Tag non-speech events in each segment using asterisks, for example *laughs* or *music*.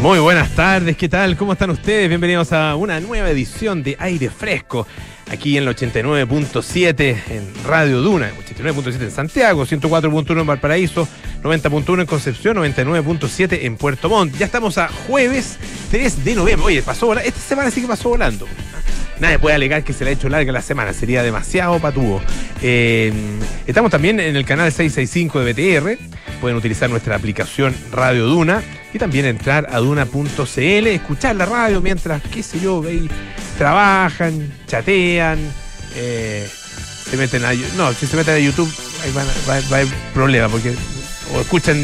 Muy buenas tardes, ¿qué tal? ¿Cómo están ustedes? Bienvenidos a una nueva edición de Aire Fresco, aquí en el 89.7 en Radio Duna, 89.7 en Santiago, 104.1 en Valparaíso, 90.1 en Concepción, 99.7 en Puerto Montt. Ya estamos a jueves 3 de noviembre. Oye, pasó volando, esta semana sí que pasó volando. Nadie puede alegar que se le ha hecho larga la semana, sería demasiado patuvo. Eh, estamos también en el canal 665 de BTR, pueden utilizar nuestra aplicación Radio Duna y también entrar a duna.cl, escuchar la radio mientras, qué sé yo, veis, trabajan, chatean, eh, se meten a no, si se meten a YouTube ahí va, a haber problema porque o escuchan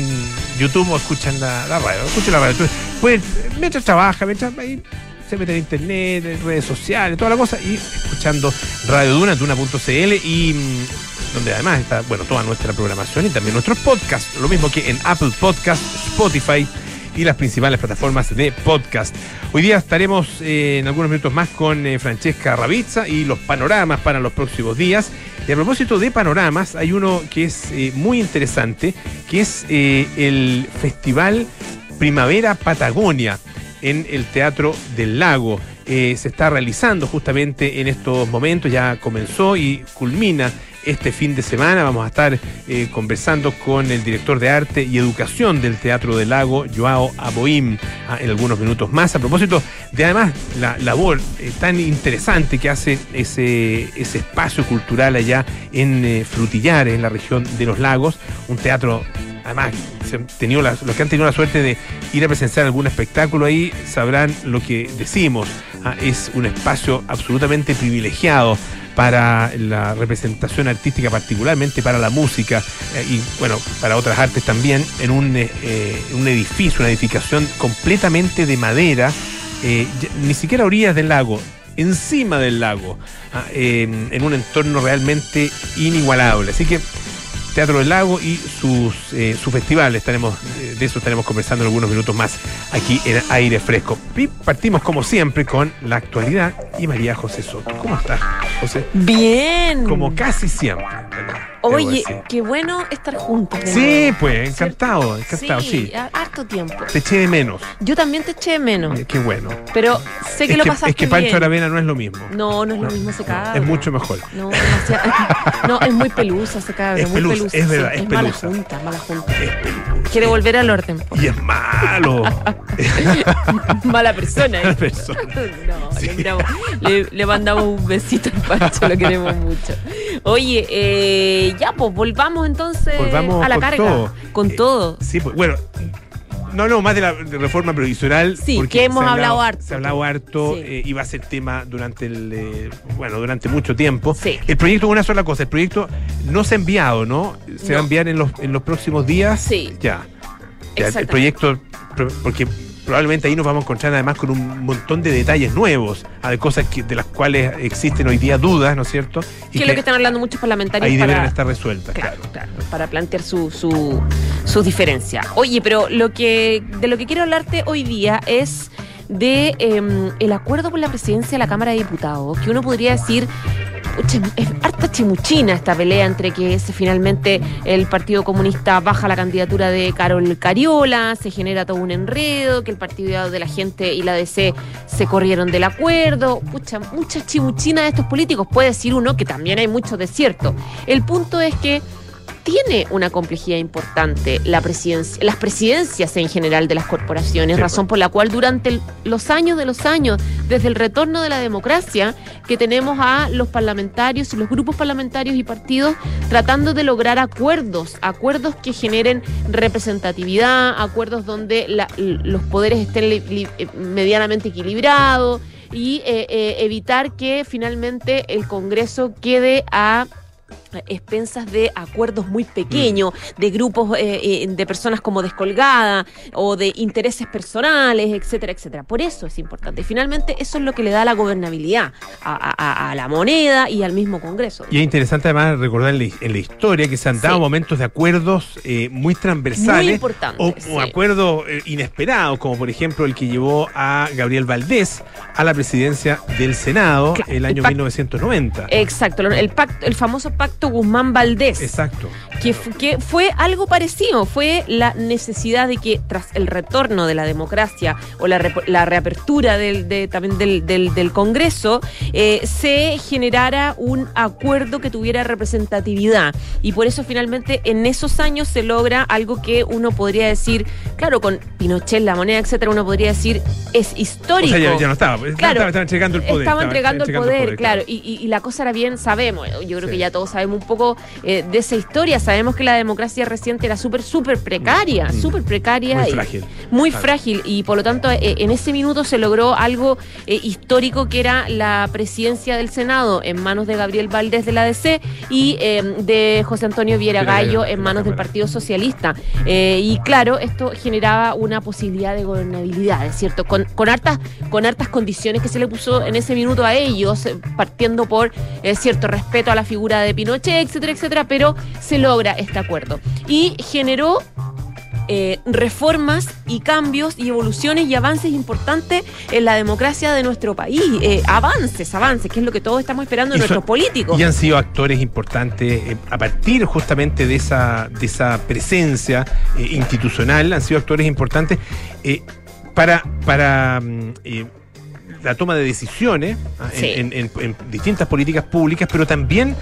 YouTube o escuchan la, radio, escuchan la radio. Entonces, pueden, mientras trabajan, mientras ahí se meten en internet, en redes sociales, toda la cosa, y escuchando Radio Duna, duna.cl y mm, donde además está, bueno, toda nuestra programación y también nuestros podcasts, lo mismo que en Apple Podcast, Spotify y las principales plataformas de podcast. Hoy día estaremos eh, en algunos minutos más con eh, Francesca Ravizza y los panoramas para los próximos días. Y a propósito de panoramas, hay uno que es eh, muy interesante, que es el Festival Primavera Patagonia en el Teatro del Lago. Eh, se está realizando justamente en estos momentos, ya comenzó y culmina este fin de semana. Vamos a estar eh, conversando con el director de arte y educación del Teatro del Lago, Joao Aboim, ah, en algunos minutos más. A propósito de además la labor eh, tan interesante que hace ese, espacio cultural allá en Frutillar, en la región de los lagos, un teatro además, se tenido la- los que han tenido la suerte de ir a presenciar algún espectáculo ahí sabrán lo que decimos. Ah, es un espacio absolutamente privilegiado para la representación artística, particularmente para la música eh, y, bueno, para otras artes también, en un, eh, eh, edificio, una edificación completamente de madera, ni siquiera a orillas del lago, encima del lago, ah, en un entorno realmente inigualable. Así que Teatro del Lago y sus, eh, su festival. Estaremos, eh, de eso estaremos conversando en algunos minutos más aquí en Aire Fresco. Y partimos como siempre con la actualidad y María José Soto. ¿Cómo estás, José? Bien. Como casi siempre. ¿verdad? Oye, qué bueno estar juntos. de Sí, nuevo. pues, encantado, encantado, sí. ha- harto tiempo. Te eché de menos. Yo también te eché de menos, Eh, Qué bueno. pero sé que lo pasaste es que Pancho bien. Aravena no es lo mismo. No, no es lo mismo ese cabro. es mucho mejor. No, *laughs* no, es muy pelusa ese cabro. Es muy pelusa, pelusa. es verdad, sí, es mala pelusa. junta, mala junta. Es peludo. Quiere volver al orden. Y es malo. *laughs* mala persona. Mala ¿eh? persona. *laughs* No, Sí. le, miramos- le- le mandamos un besito al Pancho, lo queremos mucho. Oye, eh, ya, pues volvamos entonces Volvamos a la con carga. todo. Con Eh, todo. Sí, pues, bueno, no hablamos más de la de reforma provisional. Sí, porque que hemos hablado harto. Se ha hablado harto Sí. eh, y va a ser tema durante el, eh, bueno, durante mucho tiempo. Sí. El proyecto, una sola cosa, el proyecto no se ha enviado, ¿no? Se va a No. enviar en los, en los próximos días. Sí. Ya. Ya, el proyecto, pro- porque probablemente ahí nos vamos a encontrar además con un montón de detalles nuevos, de cosas que, de las cuales existen hoy día dudas, ¿no es cierto? que es lo que están hablando muchos parlamentarios ahí para, deberán estar resueltas, claro, claro. claro, para plantear su, su, sus diferencias. Oye, pero lo que de lo que quiero hablarte hoy día es de em, el acuerdo por la presidencia de la Cámara de Diputados, que uno podría decir es harta chimuchina esta pelea entre que finalmente el Partido Comunista baja la candidatura de Carol Cariola, se genera todo un enredo, que el Partido de la Gente y la DC se corrieron del acuerdo. Pucha, mucha chimuchina de estos políticos. Puede decir uno que también hay mucho desierto. El punto es que tiene una complejidad importante la presidencia, las presidencias en general de las corporaciones, Sí, razón por la cual durante el- los años de los años, desde el retorno de la democracia, que tenemos a los parlamentarios y los grupos parlamentarios y partidos tratando de lograr acuerdos, acuerdos que generen representatividad, acuerdos donde la- los poderes estén li- li- eh, medianamente equilibrados y eh, eh, evitar que finalmente el Congreso quede a expensas de acuerdos muy pequeños, de grupos eh, eh, de personas como descolgadas o de intereses personales, etcétera, etcétera. Por eso es importante. Finalmente, eso es lo que le da la gobernabilidad a, a- a- a la moneda y al mismo Congreso. Y es interesante además recordar en la, en la historia que se han dado Sí. momentos de acuerdos eh, muy transversales. Muy O, sí. o acuerdos eh, inesperados, como por ejemplo el que llevó a Gabriel Valdés a la presidencia del Senado Claro, el el año pac- 1990. Exacto, el pacto, el famoso pacto Ernesto Guzmán Valdés. Exacto. Que, que, fue algo parecido, fue la necesidad de que tras el retorno de la democracia o la, la reapertura del, de, también del, del, del Congreso, eh, se generara un acuerdo que tuviera representatividad. Y por eso finalmente en esos años se logra algo que uno podría decir, claro, con Pinochet, la moneda, etcétera, uno podría decir es histórico. O sea, ya, ya no estaba, claro, estaba, estaba, entregando el poder. Estaba entregando, el poder, el poder claro. Y, y, y, la cosa era bien, sabemos, yo creo sí. que ya todos sabemos un poco eh, de esa historia, sabemos que la democracia reciente era súper, súper precaria, mm. súper precaria. Muy frágil. Muy claro. frágil. Y por lo tanto, eh, en ese minuto se logró algo eh, histórico que era la presidencia del Senado en manos de Gabriel Valdés de la DC y eh, de José Antonio Viera Gallo en manos del Partido Socialista. y claro, esto generaba una posibilidad de gobernabilidad, es cierto, con, con, hartas, con hartas condiciones que se le puso en ese minuto a ellos, partiendo por cierto respeto a la figura de Pinochet, etcétera, etcétera, pero se logra este acuerdo. Y generó eh, reformas y cambios y evoluciones y avances importantes en la democracia de nuestro país. Eh, avances, avances, que es lo que todos estamos esperando de nuestros políticos. Y han sido actores importantes eh, a partir justamente de esa, de esa presencia institucional, han sido actores importantes para, para mm, la toma de decisiones sí. en, en, en, distintas políticas públicas, pero también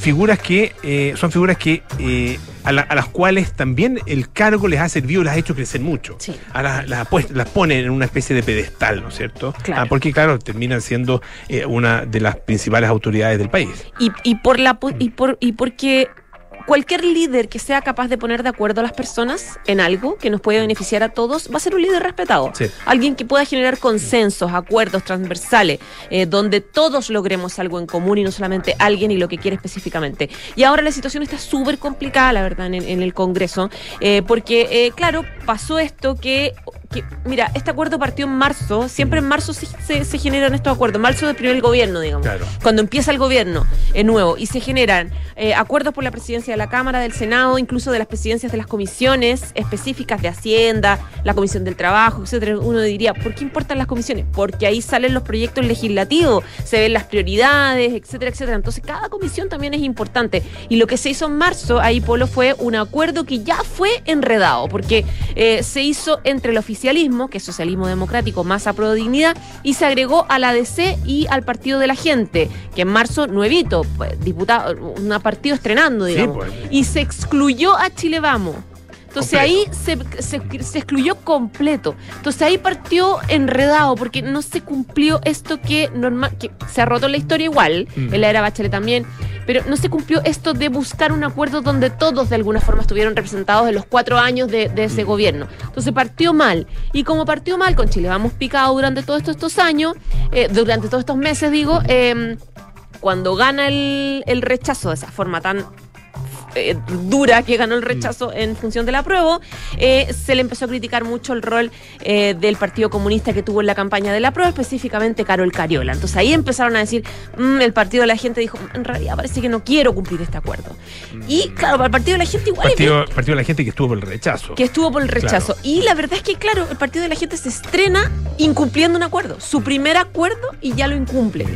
figuras que eh, son figuras que eh, a, la, a, las cuales también el cargo les ha servido, les ha hecho crecer mucho. Sí. A las, las, las ponen en una especie de pedestal, ¿no es cierto? Claro. Ah, porque, claro, terminan siendo eh, una de las principales autoridades del país. Y, y por la y por y porque cualquier líder que sea capaz de poner de acuerdo a las personas en algo que nos puede beneficiar a todos va a ser un líder respetado. Sí. Alguien que pueda generar consensos, acuerdos transversales, eh, donde todos logremos algo en común y no solamente alguien y lo que quiere específicamente. Y ahora la situación está súper complicada, la verdad, en, en, el Congreso, eh, porque, eh, claro, pasó esto que que, mira, este acuerdo partió en marzo, siempre en marzo se, se, se generan estos acuerdos, marzo del primer gobierno, digamos, claro. cuando empieza el gobierno eh, nuevo y se generan eh, acuerdos por la presidencia de la Cámara, del Senado, incluso de las presidencias de las comisiones específicas de Hacienda, la Comisión del Trabajo, etcétera. Uno diría, ¿por qué importan las comisiones? Porque ahí salen los proyectos legislativos, se ven las prioridades, etcétera, etcétera. Entonces, cada comisión también es importante. Y lo que se hizo en marzo, ahí, Polo, fue un acuerdo que ya fue enredado, porque eh, se hizo entre el que es socialismo democrático más a pro dignidad, y se agregó a la DC y al Partido de la Gente, que en marzo, nuevito, pues, diputado, un partido estrenando, digamos, sí, pues. y se excluyó a Chile Vamos. Entonces ahí se, se, se, excluyó completo. Entonces ahí partió enredado porque no se cumplió esto que normal, que se ha roto la historia igual, mm. en la era Bachelet también, pero no se cumplió esto de buscar un acuerdo donde todos de alguna forma estuvieron representados en los cuatro años de, de ese mm. gobierno. Entonces partió mal. Y como partió mal, con Chile vamos picado durante todos estos, estos años, eh, durante todos estos meses, digo, eh, cuando gana el, el rechazo de esa forma tan eh, dura que ganó el rechazo en función del apruebo, eh, se le empezó a criticar mucho el rol eh, del Partido Comunista que tuvo en la campaña del apruebo, específicamente Carol Cariola. Entonces ahí empezaron a decir, mmm, el Partido de la Gente dijo, en realidad parece que no quiero cumplir este acuerdo. Y claro, para el Partido de la Gente igual... Partido, es partido de la Gente que estuvo por el rechazo. Que estuvo por el rechazo. Claro. Y la verdad es que, claro, el Partido de la Gente se estrena incumpliendo un acuerdo, su primer acuerdo y ya lo incumple.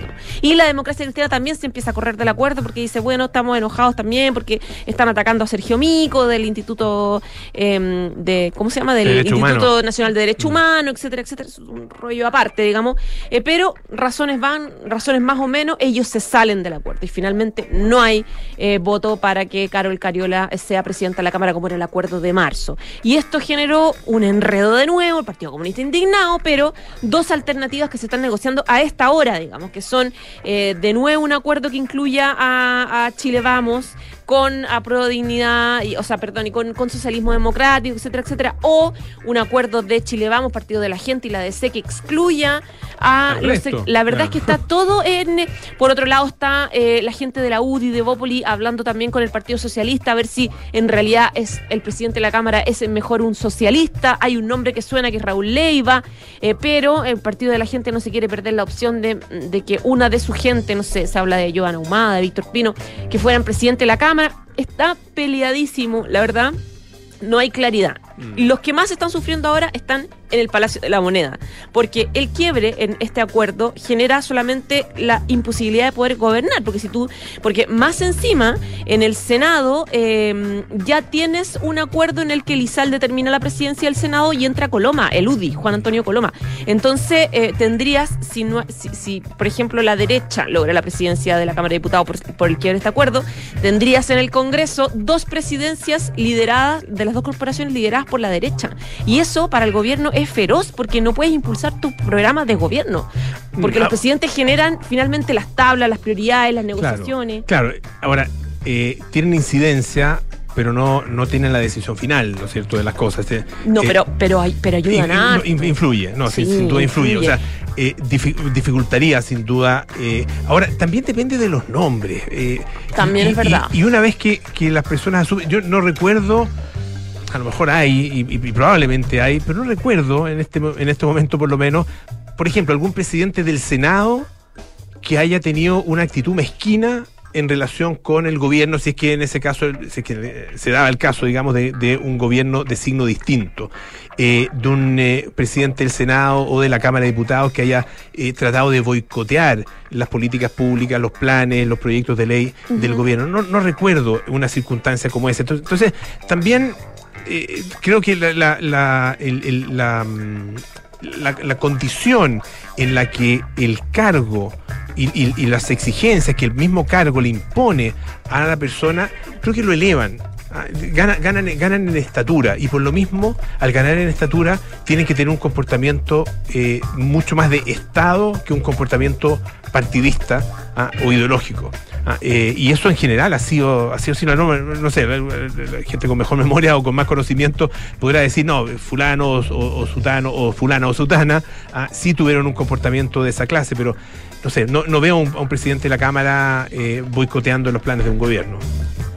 Y la democracia cristiana también se empieza a correr del acuerdo porque dice, bueno, estamos enojados también porque están atacando a Sergio Mico del Instituto eh, de, ¿cómo se llama? Del Derecho Instituto Humano. Nacional de Derecho Humano, etcétera, etcétera. Es un rollo aparte, digamos. Eh, pero razones van, razones más o menos, ellos se salen del acuerdo. Y finalmente no hay eh, voto para que Carol Cariola sea presidenta de la Cámara como era el acuerdo de marzo. Y esto generó un enredo de nuevo, el Partido Comunista indignado, pero dos alternativas que se están negociando a esta hora, digamos, que son eh, de nuevo un acuerdo que incluya a, a Chile Vamos, con apruebo dignidad, y, o sea, perdón, y con, con, socialismo democrático, etcétera, etcétera, o un acuerdo de Chile Vamos, Partido de la Gente y la DC que excluya a los, la verdad es que está todo en por otro lado está eh, la gente de la UDI de Bópoli hablando también con el Partido Socialista a ver si en realidad es el presidente de la Cámara es mejor un socialista, hay un nombre que suena que es Raúl Leiva, eh, pero el Partido de la Gente no se quiere perder la opción de, de que una de su gente, no sé, se habla de Joana Humada, de Víctor Pino, que fueran presidente de la Cámara, está peleadísimo, la verdad, no hay claridad. Y los que más están sufriendo ahora están en el Palacio de la Moneda, porque el quiebre en este acuerdo genera solamente la imposibilidad de poder gobernar, porque si tú, porque más encima en el Senado eh, ya tienes un acuerdo en el que Lizal determina la presidencia del Senado y entra Coloma, el UDI, Juan Antonio Coloma. Entonces eh, tendrías, si, no, si, por ejemplo la derecha logra la presidencia de la Cámara de Diputados por, por el quiebre de este acuerdo, tendrías en el Congreso dos presidencias lideradas de las dos corporaciones lideradas por la derecha. Y eso para el gobierno es feroz porque no puedes impulsar tu programa de gobierno. Porque los presidentes generan finalmente las tablas, las prioridades, las negociaciones. Claro, claro. ahora, eh, tienen incidencia pero no, no tienen la decisión final, ¿no es cierto?, de las cosas. No, eh, pero, pero, hay, pero ayudan a... Influye, no, sí, sin duda influye. influye. O sea, eh, dificultaría sin duda. Eh, ahora, también depende de los nombres. Eh, también y, es verdad. Y, y, una vez que, que las personas asumen, yo no recuerdo a lo mejor hay, y, y, probablemente hay, pero no recuerdo en este, en este momento por lo menos, por ejemplo, algún presidente del Senado que haya tenido una actitud mezquina en relación con el gobierno, si es que en ese caso si es que se daba el caso, digamos, de, de un gobierno de signo distinto, eh, de un eh, presidente del Senado o de la Cámara de Diputados que haya eh, tratado de boicotear las políticas públicas, los planes, los proyectos de ley uh -huh. del gobierno. No, no recuerdo una circunstancia como esa. Entonces, entonces también eh, creo que la, la, la, la, condición en la que el cargo y, y, las exigencias que el mismo cargo le impone a la persona, creo que lo elevan. Ganan, ganan, ganan en estatura y por lo mismo, al ganar en estatura, tienen que tener un comportamiento eh, mucho más de Estado que un comportamiento partidista ¿ah? o ideológico. Ah, eh, y eso en general ha sido, ha sido no, no sé, la, gente con mejor memoria o con más conocimiento podrá decir, no, fulano o, o, sutano o fulana o sutana ah, sí tuvieron un comportamiento de esa clase, pero no sé, no, veo a un, a un, presidente de la Cámara eh, boicoteando los planes de un gobierno.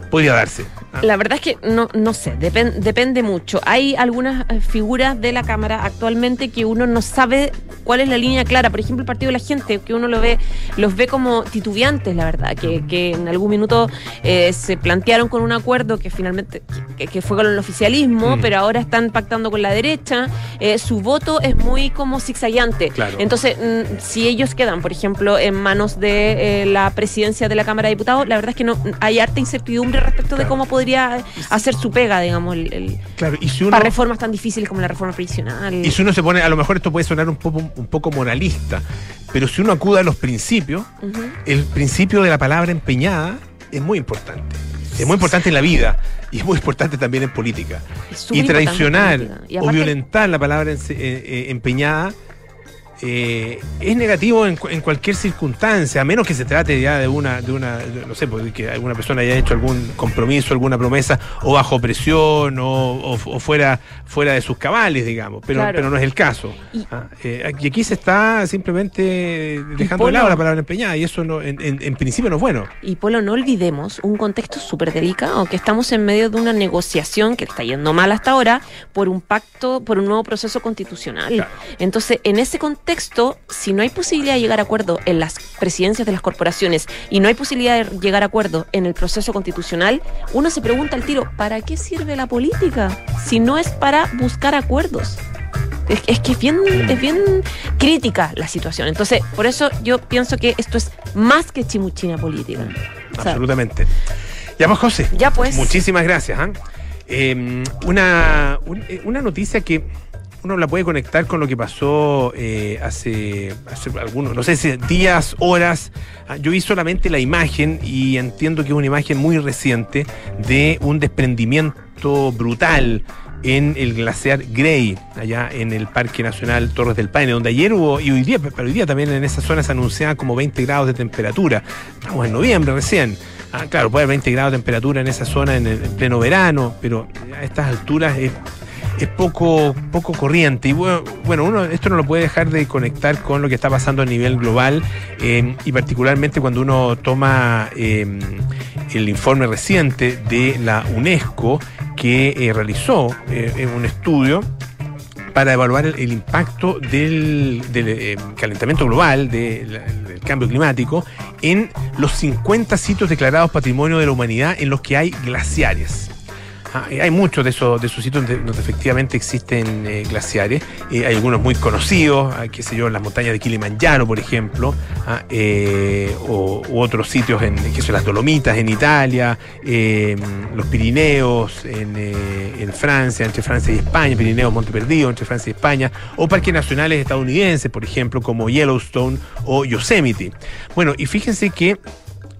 Podría darse. ¿ah? La verdad es que no, no sé, depend, depende mucho. Hay algunas eh, figuras de la Cámara actualmente que uno no sabe cuál es la línea clara. Por ejemplo, el Partido de la Gente, que uno lo ve, los ve como titubeantes, la verdad, que, que en algún minuto eh, se plantearon con un acuerdo que finalmente que, que fue con el oficialismo, mm. pero ahora están pactando con la derecha. Eh, su voto es muy como zigzagueante. Claro. Entonces, mm, si ellos quedan, por ejemplo, en manos de eh, la presidencia de la Cámara de Diputados, la verdad es que no hay harta incertidumbre respecto claro. de cómo podría hacer su pega, digamos, el, el claro. y si uno, para reformas tan difíciles como la reforma previsional. Y si uno se pone, a lo mejor esto puede sonar un poco, un poco moralista, pero si uno acude a los principios, uh -huh. el principio de la palabra empeñada es muy importante. Es muy importante en la vida y es muy importante también en política. Y traicionar y o violentar la palabra eh, eh, empeñada eh, es negativo en, en, cualquier circunstancia, a menos que se trate ya de una, de una de, no sé, porque que alguna persona haya hecho algún compromiso, alguna promesa, o bajo presión, o, o, o fuera, fuera de sus cabales, digamos, pero, claro. pero no es el caso. Y, ah, eh, y aquí se está simplemente dejando Polo, de lado la palabra empeñada, y eso no, en, en, en, principio no es bueno. Y Polo, no olvidemos un contexto súper delicado, que estamos en medio de una negociación que está yendo mal hasta ahora por un pacto, por un nuevo proceso constitucional. Claro. Entonces, en ese contexto, contexto, si no hay posibilidad de llegar a acuerdo en las presidencias de las corporaciones y no hay posibilidad de llegar a acuerdo en el proceso constitucional, uno se pregunta al tiro, ¿para qué sirve la política? Si no es para buscar acuerdos. Es, es, que es bien, es bien crítica la situación. Entonces, por eso yo pienso que esto es más que chimuchina política. Absolutamente. Ya pues, José. Ya pues. Muchísimas gracias. ¿eh? Eh, una, una noticia que uno la puede conectar con lo que pasó eh, hace, algunos, no sé si días, horas. Ah, yo vi solamente la imagen y entiendo que es una imagen muy reciente de un desprendimiento brutal en el glaciar Grey, allá en el Parque Nacional Torres del Paine, donde ayer hubo, y hoy día, pero hoy día también en esa zona se anunciaba como 20 grados de temperatura. Estamos en noviembre recién. Ah, claro, puede haber 20 grados de temperatura en esa zona en, en pleno verano, pero a estas alturas es es poco, poco corriente. Y bueno, uno esto no lo puede dejar de conectar con lo que está pasando a nivel global eh, y particularmente cuando uno toma eh, el informe reciente de la UNESCO que eh, realizó un estudio para evaluar el, impacto del, calentamiento global, de, del cambio climático, en los 50 sitios declarados Patrimonio de la Humanidad en los que hay glaciares. Ah, eh, hay muchos de esos, de esos sitios donde, efectivamente existen eh, glaciares. hay algunos muy conocidos, ah, qué sé yo, en las montañas de Kilimanjaro, por ejemplo, ah, o, u otros sitios en qué sé, las Dolomitas en Italia, los Pirineos en, en, Francia, entre Francia y España, Pirineos Monte Perdido, entre Francia y España, o parques nacionales estadounidenses, por ejemplo, como Yellowstone o Yosemite. Bueno, y fíjense que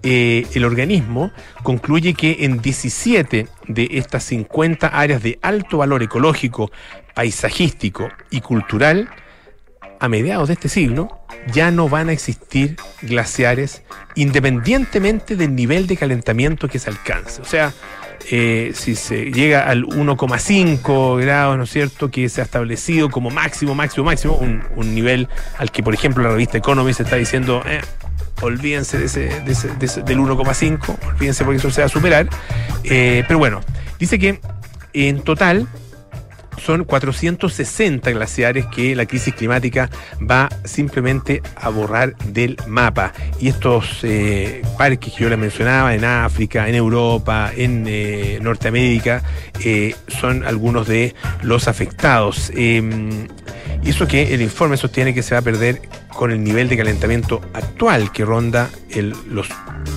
eh, el organismo concluye que en 17 de estas 50 áreas de alto valor ecológico, paisajístico y cultural, a mediados de este siglo ya no van a existir glaciares independientemente del nivel de calentamiento que se alcance. O sea, eh, si se llega al 1,5 grados, ¿no es cierto?, que se ha establecido como máximo, máximo, máximo, un, nivel al que, por ejemplo, la revista Economist está diciendo, eh, olvídense del 1,5, olvídense porque eso se va a superar. Eh, pero bueno, dice que en total son 460 glaciares que la crisis climática va simplemente a borrar del mapa. Y estos eh, parques que yo les mencionaba en África, en Europa, en eh, Norteamérica, son algunos de los afectados. Y eso que el informe sostiene que se va a perder con el nivel de calentamiento actual que ronda el, los,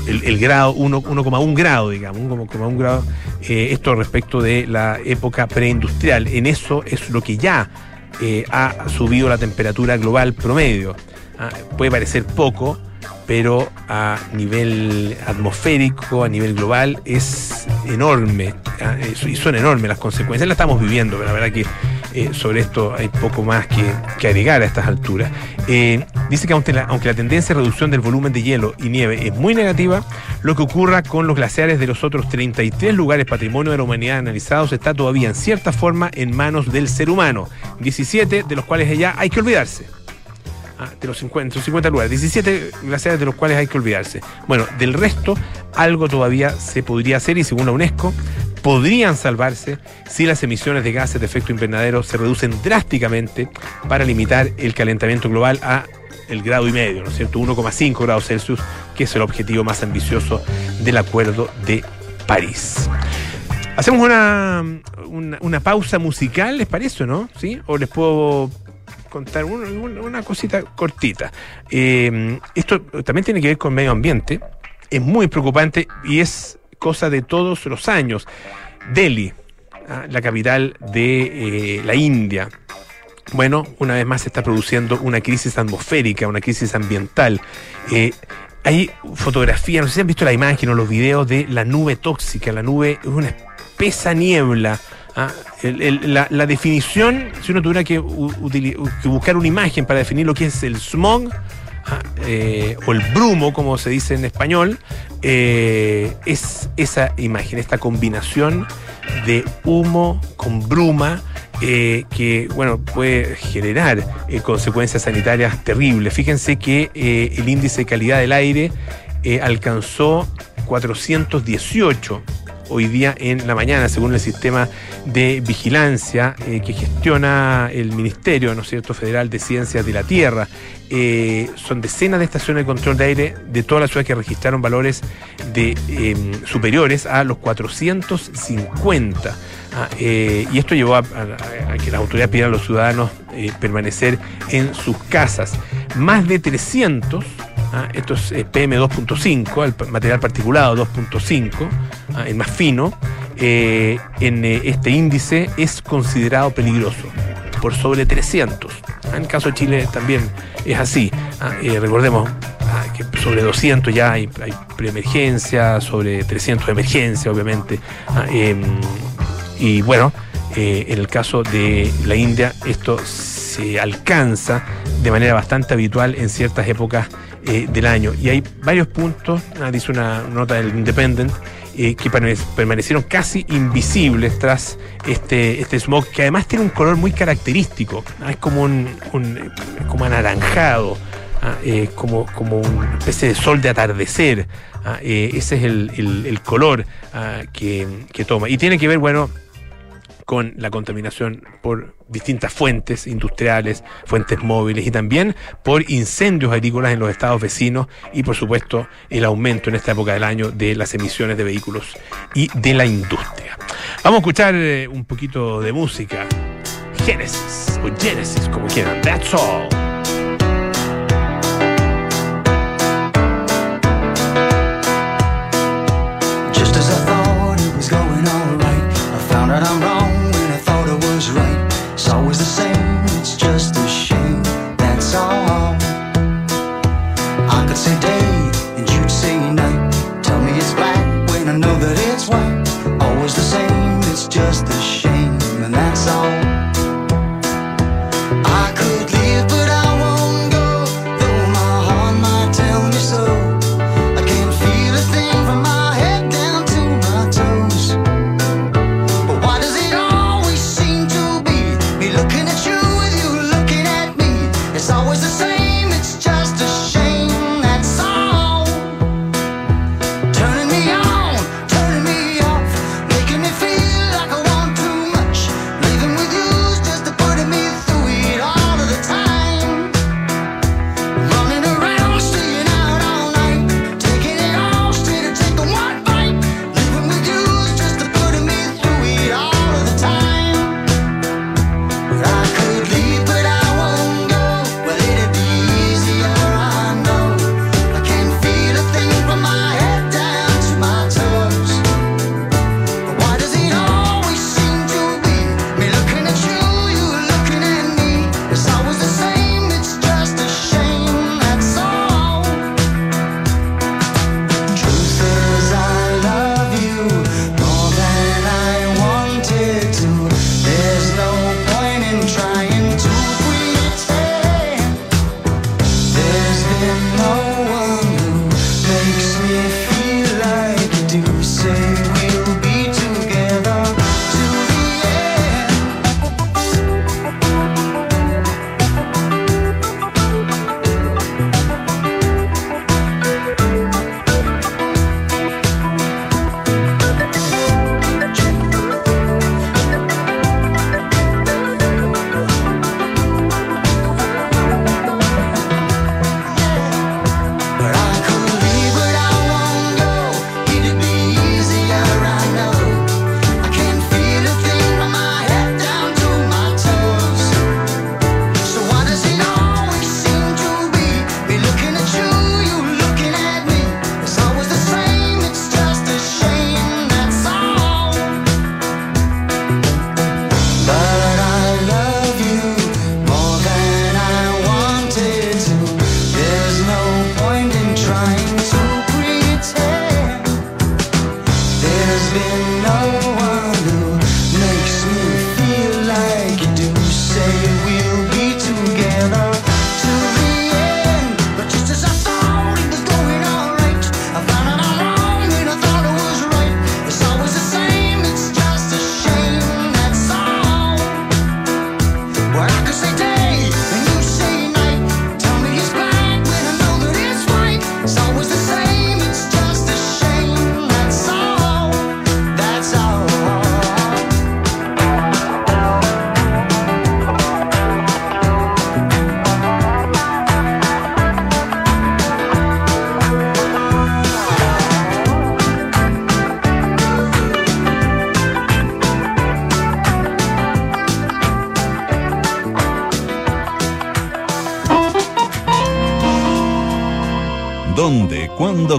el, grado 1,1 grado, digamos, 1,1 grado. Eh, esto respecto de la época preindustrial. En eso es lo que ya eh, ha subido la temperatura global promedio. Ah, puede parecer poco, pero a nivel atmosférico, a nivel global, es enorme. Ah, y son enormes las consecuencias. Las estamos viviendo, pero la verdad que eh, sobre esto hay poco más que, agregar a estas alturas. Eh, dice que aunque la, aunque la tendencia de reducción del volumen de hielo y nieve es muy negativa, lo que ocurra con los glaciares de los otros 33 lugares patrimonio de la humanidad analizados está todavía en cierta forma en manos del ser humano. 17 de los cuales ya hay que olvidarse. Ah, de los 50, 50 lugares, 17 glaciares de los cuales hay que olvidarse. Bueno, del resto, algo todavía se podría hacer y según la UNESCO, podrían salvarse si las emisiones de gases de efecto invernadero se reducen drásticamente para limitar el calentamiento global a el grado y medio, ¿no es cierto? 1,5 grados Celsius, que es el objetivo más ambicioso del Acuerdo de París. Hacemos una, una, pausa musical, ¿les parece, no? ¿Sí? O les puedo contar una, cosita cortita. Eh, esto también tiene que ver con medio ambiente. Es muy preocupante y es cosa de todos los años. Delhi, ah, la capital de eh, la India. Bueno, una vez más se está produciendo una crisis atmosférica, una crisis ambiental. Eh, hay fotografías, no sé si han visto la imagen o los videos de la nube tóxica. La nube es una espesa niebla. Ah, la, definición, si uno tuviera que, buscar una imagen para definir lo que es el smog, ah, eh, o el brumo, como se dice en español, eh, es esa imagen, esta combinación de humo con bruma eh, que bueno puede generar consecuencias sanitarias terribles. Fíjense que el índice de calidad del aire alcanzó 418 hoy día en la mañana, según el sistema de vigilancia eh, que gestiona el Ministerio ¿no es? Federal de Ciencias de la Tierra. Eh, son decenas de estaciones de control de aire de toda la ciudad que registraron valores de, em, superiores a los 450. Ah, eh, y esto llevó a, que las autoridades pidieran a los ciudadanos permanecer en sus casas. Más de 300 ¿ah? esto es eh, PM2.5, el material particulado 2.5, ¿ah? el más fino, eh, en eh, este índice es considerado peligroso por sobre 300. ¿ah? En el caso de Chile también es así. recordemos que sobre 200 ya hay, hay preemergencia, sobre 300 de emergencia, obviamente. Em, y bueno, en el caso de la India, esto se alcanza de manera bastante habitual en ciertas épocas eh, del año. Y hay varios puntos, ah, dice una nota del Independent, eh, que permanecieron casi invisibles tras este, este smog, que además tiene un color muy característico. Ah, es como un, como anaranjado. Ah, eh, como, como una especie de sol de atardecer. ese es el, color que, que, toma. Y tiene que ver, bueno, con la contaminación por distintas fuentes industriales, fuentes móviles y también por incendios agrícolas en los estados vecinos y por supuesto el aumento en esta época del año de las emisiones de vehículos y de la industria. Vamos a escuchar eh, un poquito de música. Genesis o Genesis como quieran. That's all. I know that it's why always the same. It's just a shame, and that's all.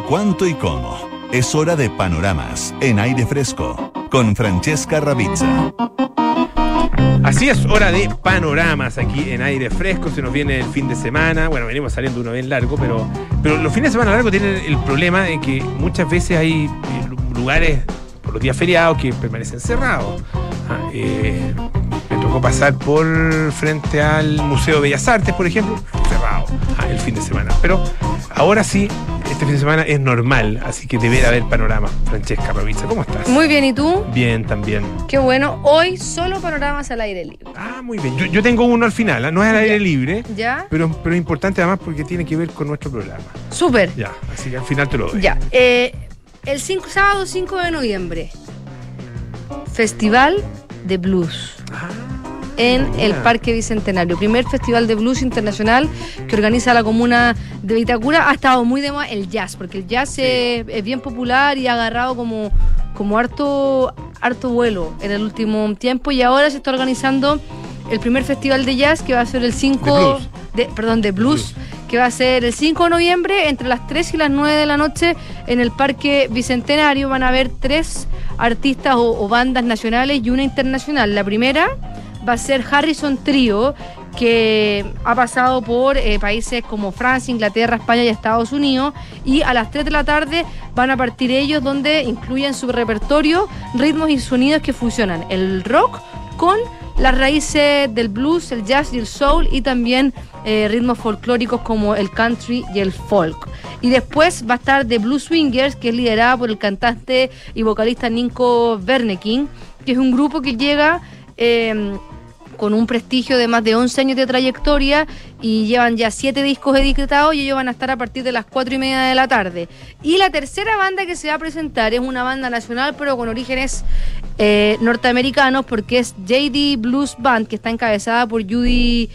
cuánto y cómo. Es hora de panoramas en aire fresco con Francesca Ravizza. Así es, hora de panoramas aquí en aire fresco. Se nos viene el fin de semana. Bueno, venimos saliendo uno bien largo, pero, pero los fines de semana largos tienen el problema de que muchas veces hay eh, lugares por los días feriados que permanecen cerrados. Ah, eh, me tocó pasar por frente al Museo de Bellas Artes, por ejemplo, cerrado ah, el fin de semana. Pero ahora sí, este fin de semana es normal, así que deberá haber panorama. Francesca Rovizza, ¿cómo estás? Muy bien, ¿y tú? Bien, también. Qué bueno, hoy solo panoramas al aire libre. Ah, muy bien. Yo, tengo uno al final, ¿ah? no es al aire libre, ¿Ya? Pero, pero es importante además porque tiene que ver con nuestro programa. Súper. Ya, así que al final te lo doy. Ya, eh, el cinco, sábado 5 de noviembre, Festival de Blues. Ah en el Parque Bicentenario. Primer festival de blues internacional que organiza la comuna de Vitacura. Ha estado muy de moda el jazz, porque el jazz sí. es, bien popular y ha agarrado como, como harto, harto vuelo en el último tiempo. Y ahora se está organizando el primer festival de jazz que va a ser el 5 de, perdón, de blues, que va a ser el 5 de noviembre entre las 3 y las 9 de la noche en el Parque Bicentenario. Van a haber tres artistas o, o bandas nacionales y una internacional. La primera va a ser Harrison Trio, que ha pasado por eh, países como Francia, Inglaterra, España y Estados Unidos. Y a las 3 de la tarde van a partir ellos, donde incluyen su repertorio ritmos y sonidos que fusionan el rock con las raíces del blues, el jazz y el soul y también eh, ritmos folclóricos como el country y el folk. Y después va a estar The Blue Swingers, que es liderada por el cantante y vocalista Ninko Vernekin, que es un grupo que llega eh, con un prestigio de más de 11 años de trayectoria y llevan ya 7 discos editados y ellos van a estar a partir de las 4 y media de la tarde. Y la tercera banda que se va a presentar es una banda nacional pero con orígenes eh, norteamericanos porque es JD Blues Band que está encabezada por Judy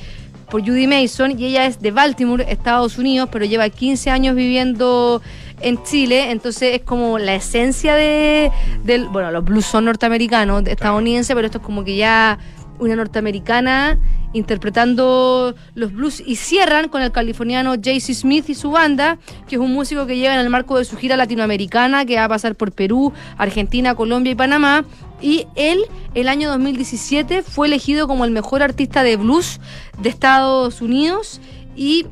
por Judy Mason y ella es de Baltimore, Estados Unidos, pero lleva 15 años viviendo en Chile, entonces es como la esencia de del bueno, los blues son norteamericanos, estadounidenses, pero esto es como que ya una norteamericana interpretando los blues y cierran con el californiano JC Smith y su banda, que es un músico que llega en el marco de su gira latinoamericana, que va a pasar por Perú, Argentina, Colombia y Panamá. Y él, el año 2017, fue elegido como el mejor artista de blues de Estados Unidos y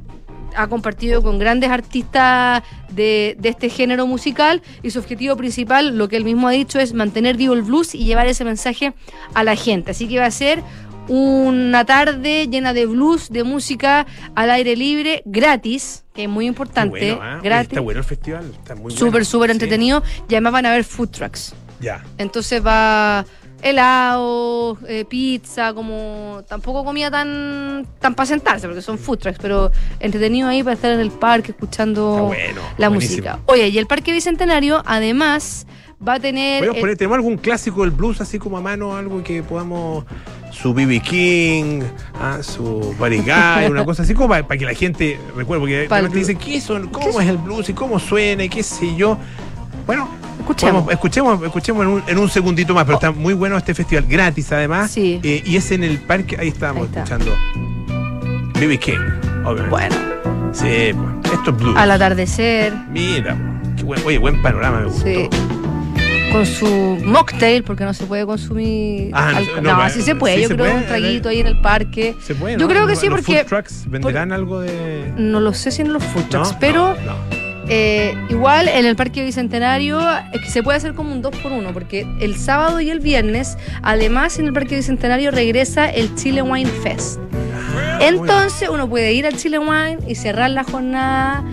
ha compartido con grandes artistas de, de, este género musical y su objetivo principal, lo que él mismo ha dicho, es mantener vivo el blues y llevar ese mensaje a la gente. Así que va a ser una tarde llena de blues, de música al aire libre, gratis, que es muy importante. Bueno, ¿ah? Gratis. Está bueno el festival. Está muy bueno. Súper, súper Sí. entretenido. Y además van a haber food trucks. Ya. Entonces va helado, eh, pizza, como tampoco comida tan tan para sentarse, porque son food trucks, pero entretenido ahí para estar en el parque escuchando bueno, la buenísimo. música. Oye, y el Parque Bicentenario además va a tener... ¿Podemos eh, poner, ¿Tenemos algún clásico del blues así como a mano? Algo que podamos. Su B.B. King, ah, su Guy, una cosa así como para, para que la gente recuerde. Porque el realmente dicen, blues. ¿qué son? ¿Qué ¿Cómo es el blues y cómo suena y qué sé yo? Bueno, Escuchemos. podemos- escuchemos, escuchemos en un, en un segundito más, pero está muy bueno este festival, gratis además. Sí. Eh, y es en el parque, ahí estábamos Ahí escuchando B.B. King, obviamente. bueno, Sí, pues, esto es blues. al atardecer, Mira, qué buen, oye, buen panorama me gustó. sí. Con su mocktail, porque no se puede consumir. Ah, no, no, no, pero- sí se puede. sí yo se creo puede, un traguito ahí en el parque. ¿Se puede? Yo no? creo que ¿Los- sí, los porque- food trucks venderán algo de.? No lo sé si en los food trucks, pero. Eh, igual en el Parque Bicentenario es que se puede hacer como un 2 por 1 porque el sábado y el viernes, además en el Parque Bicentenario regresa el Chile Wine Fest. Ah, Entonces uno puede ir al Chile Wine y cerrar la jornada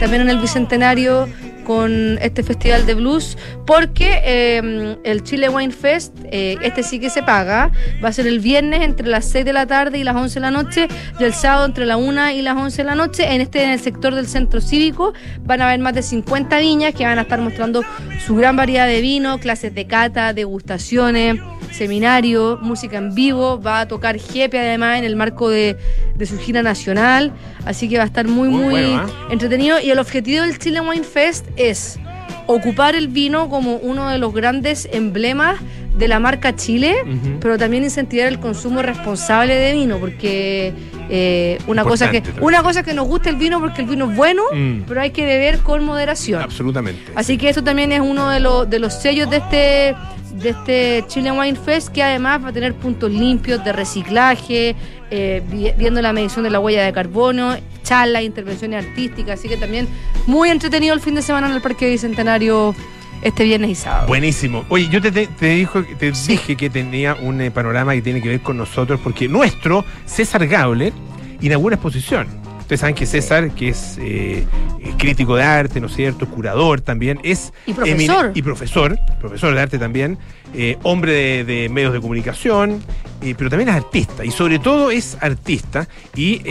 también en el Bicentenario con este festival de blues porque eh, el Chile Wine Fest, eh, este sí que se paga, va a ser el viernes entre las 6 de la tarde y las 11 de la noche y el sábado entre la 1 y las 11 de la noche. En este en el sector del centro cívico van a haber más de 50 viñas que van a estar mostrando su gran variedad de vino, clases de cata, degustaciones, seminario, música en vivo, va a tocar Jepe además en el marco de, de su gira nacional, así que va a estar muy Muy muy bueno, ¿ah? entretenido y el objetivo del Chile Wine Fest es ocupar el vino como uno de los grandes emblemas de la marca Chile, pero también incentivar el consumo responsable de vino, porque eh, una cosa que también. una cosa que nos gusta el vino porque el vino es bueno, Mm. pero hay que beber con moderación. Absolutamente. Así que esto también es uno de los, de los sellos de este, de este Chile Wine Fest, que además va a tener puntos limpios de reciclaje, eh, vi- viendo la medición de la huella de carbono, charlas, intervenciones artísticas. Así que también muy entretenido el fin de semana en el Parque Bicentenario este viernes y sábado. Buenísimo. Oye, yo te, te, te dijo, te dije que tenía un eh, panorama que tiene que ver con nosotros, porque nuestro César Gauler inaugura exposición. Ustedes saben que César, que es eh, eh, crítico de arte, ¿no es cierto? Curador también, es... Y profesor. Y profesor, profesor de arte también, eh, hombre de, de medios de comunicación, eh, pero también es artista, y sobre todo es artista, y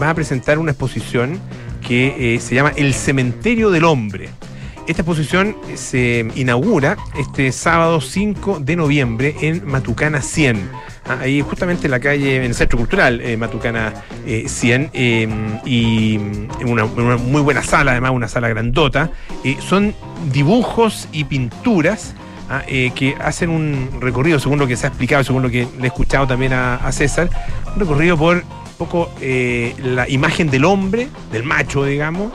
va a presentar una exposición que se llama El Cementerio del Hombre. Esta exposición eh, se inaugura este sábado 5 de noviembre en Matucana 100. Ah, Ahí justamente en la calle, en el Centro Cultural eh, Matucana eh, 100 eh, y mm, en una, en una muy buena sala, además una sala grandota. Eh, son dibujos y pinturas ah, que hacen un recorrido, según lo que se ha explicado, según lo que le he escuchado también a, César, un recorrido por un poco la imagen del hombre, del macho, digamos,